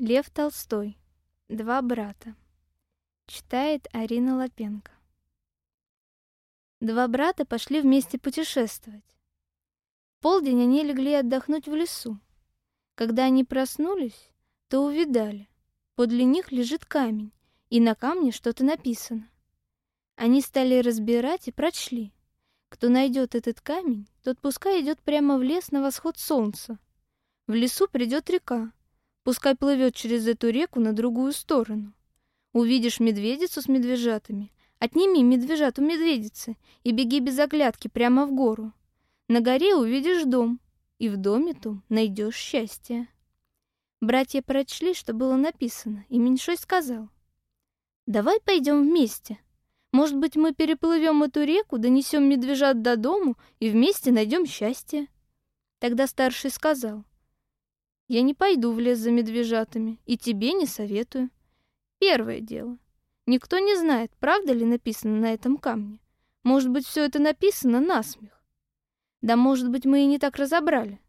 Лев Толстой. Два брата. Читает Арина Лапенко. Два брата пошли вместе путешествовать. В полдень они легли отдохнуть в лесу. Когда они проснулись, то увидали. Подле них лежит камень, и на камне что-то написано. Они стали разбирать и прочли. Кто найдет этот камень, тот пускай идет прямо в лес на восход солнца. В лесу придет река, Пускай плывет через эту реку на другую сторону. Увидишь медведицу с медвежатами, отними медвежат у медведицы и беги без оглядки прямо в гору. На горе увидишь дом, и в доме том найдешь счастье. Братья прочли, что было написано, и Меньшой сказал, «Давай пойдем вместе. Может быть, мы переплывем эту реку, донесем медвежат до дому и вместе найдем счастье». Тогда старший сказал, я не пойду в лес за медвежатами, и тебе не советую. Первое дело. Никто не знает, правда ли написано на этом камне. Может быть, все это написано насмех. Да, может быть, мы и не так разобрали.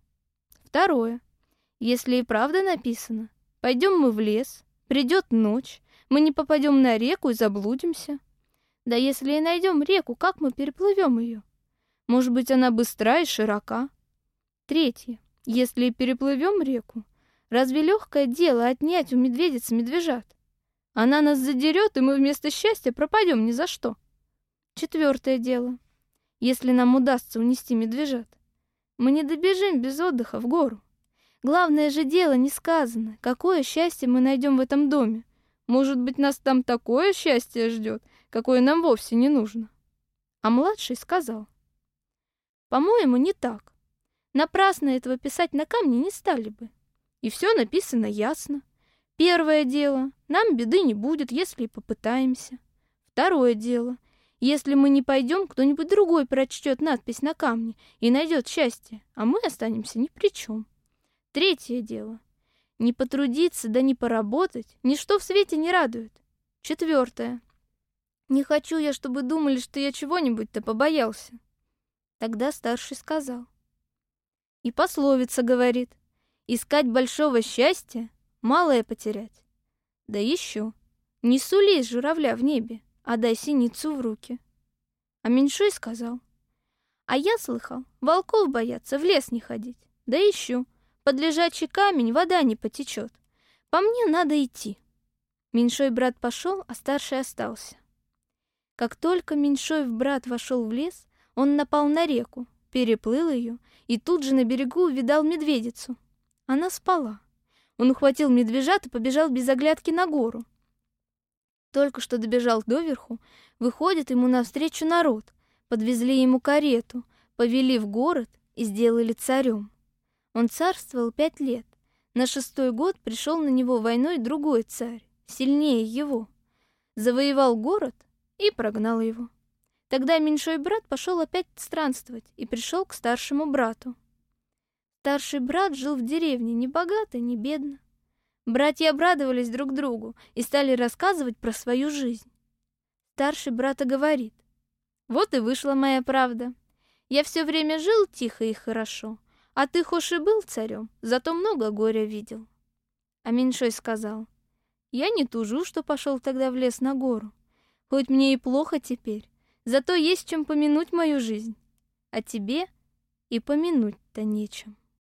Второе. Если и правда написано, пойдем мы в лес, придет ночь, мы не попадем на реку и заблудимся. Да если и найдем реку, как мы переплывем ее? Может быть, она быстра и широка. Третье. Если переплывем реку, разве легкое дело отнять у медведицы медвежат? Она нас задерет, и мы вместо счастья пропадем ни за что. Четвертое дело. Если нам удастся унести медвежат, мы не добежим без отдыха в гору. Главное же дело не сказано, какое счастье мы найдем в этом доме. Может быть, нас там такое счастье ждет, какое нам вовсе не нужно. А младший сказал, по-моему, не так. Напрасно этого писать на камне не стали бы. И все написано ясно. Первое дело, нам беды не будет, если попытаемся. Второе дело, если мы не пойдем, кто-нибудь другой прочтет надпись на камне и найдет счастье, а мы останемся ни при чем. Третье дело, не потрудиться да не поработать, ничто в свете не радует. Четвертое, не хочу я, чтобы думали, что я чего-нибудь-то побоялся. Тогда старший сказал, и пословица говорит, искать большого счастья, малое потерять. Да еще, не сули журавля в небе, а дай синицу в руки. А меньшой сказал, а я слыхал, волков боятся в лес не ходить. Да еще, под лежачий камень вода не потечет. По мне надо идти. Меньшой брат пошел, а старший остался. Как только меньшой брат вошел в лес, он напал на реку, переплыл ее и тут же на берегу увидал медведицу. Она спала. Он ухватил медвежат и побежал без оглядки на гору. Только что добежал доверху, выходит ему навстречу народ. Подвезли ему карету, повели в город и сделали царем. Он царствовал пять лет. На шестой год пришел на него войной другой царь, сильнее его. Завоевал город и прогнал его. Тогда меньшой брат пошел опять странствовать и пришел к старшему брату. Старший брат жил в деревне не богато, не бедно. Братья обрадовались друг другу и стали рассказывать про свою жизнь. Старший брат говорит, «Вот и вышла моя правда. Я все время жил тихо и хорошо, а ты хоть и был царем, зато много горя видел». А меньшой сказал, «Я не тужу, что пошел тогда в лес на гору. Хоть мне и плохо теперь, Зато есть чем помянуть мою жизнь. А тебе и помянуть-то нечем.